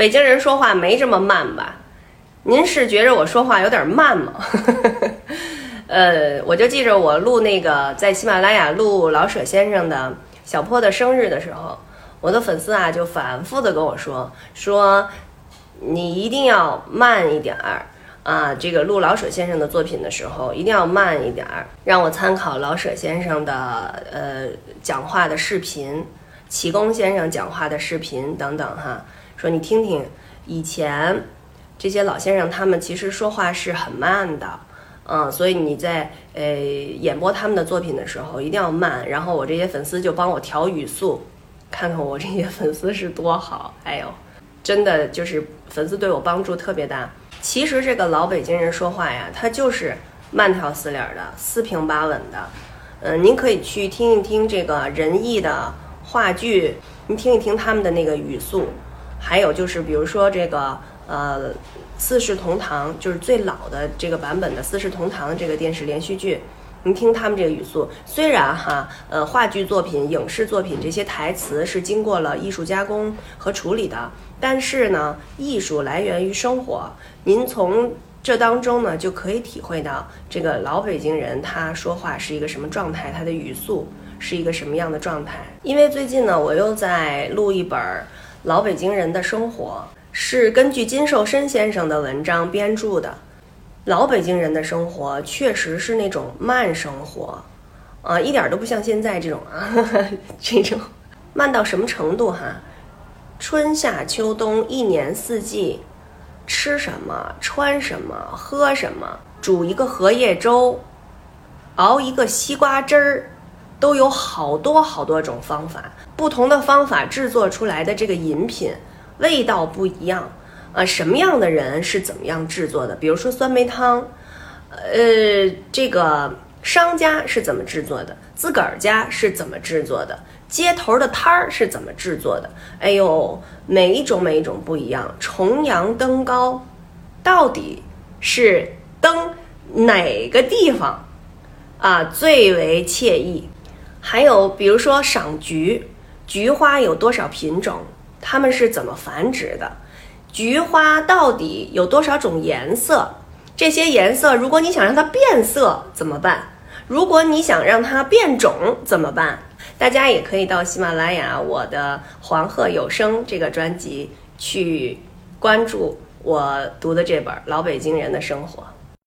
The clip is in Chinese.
北京人说话没这么慢吧？您是觉着我说话有点慢吗？呃，我就记着我录那个在喜马拉雅录老舍先生的小坡的生日的时候，我的粉丝啊就反复的跟我说说，你一定要慢一点儿啊，这个录老舍先生的作品的时候一定要慢一点儿，让我参考老舍先生的呃讲话的视频，启功先生讲话的视频等等哈，说你听听以前这些老先生他们其实说话是很慢的。嗯，所以你在呃演播他们的作品的时候一定要慢，然后我这些粉丝就帮我调语速，看看我这些粉丝是多好，哎呦，真的就是粉丝对我帮助特别大。其实这个老北京人说话呀，他就是慢条斯理的、四平八稳的。嗯，您可以去听一听这个仁义的话剧，您听一听他们的那个语速，还有就是比如说这个。呃，《四世同堂》就是最老的这个版本的《四世同堂》这个电视连续剧，您听他们这个语速，虽然哈，呃，话剧作品、影视作品这些台词是经过了艺术加工和处理的，但是呢，艺术来源于生活，您从这当中呢就可以体会到这个老北京人他说话是一个什么状态，他的语速是一个什么样的状态。因为最近呢，我又在录一本《老北京人的生活》。是根据金寿申先生的文章编著的。老北京人的生活确实是那种慢生活，啊，一点都不像现在这种啊，这种慢到什么程度哈？春夏秋冬一年四季，吃什么、穿什么、喝什么，煮一个荷叶粥，熬一个西瓜汁儿，都有好多好多种方法，不同的方法制作出来的这个饮品。味道不一样，呃，什么样的人是怎么样制作的？比如说酸梅汤，呃，这个商家是怎么制作的？自个儿家是怎么制作的？街头的摊儿是怎么制作的？哎呦，每一种每一种不一样。重阳登高，到底是登哪个地方啊最为惬意？还有比如说赏菊，菊花有多少品种？它们是怎么繁殖的？菊花到底有多少种颜色？这些颜色，如果你想让它变色怎么办？如果你想让它变种怎么办？大家也可以到喜马拉雅我的黄鹤有声这个专辑去关注我读的这本《老北京人的生活》。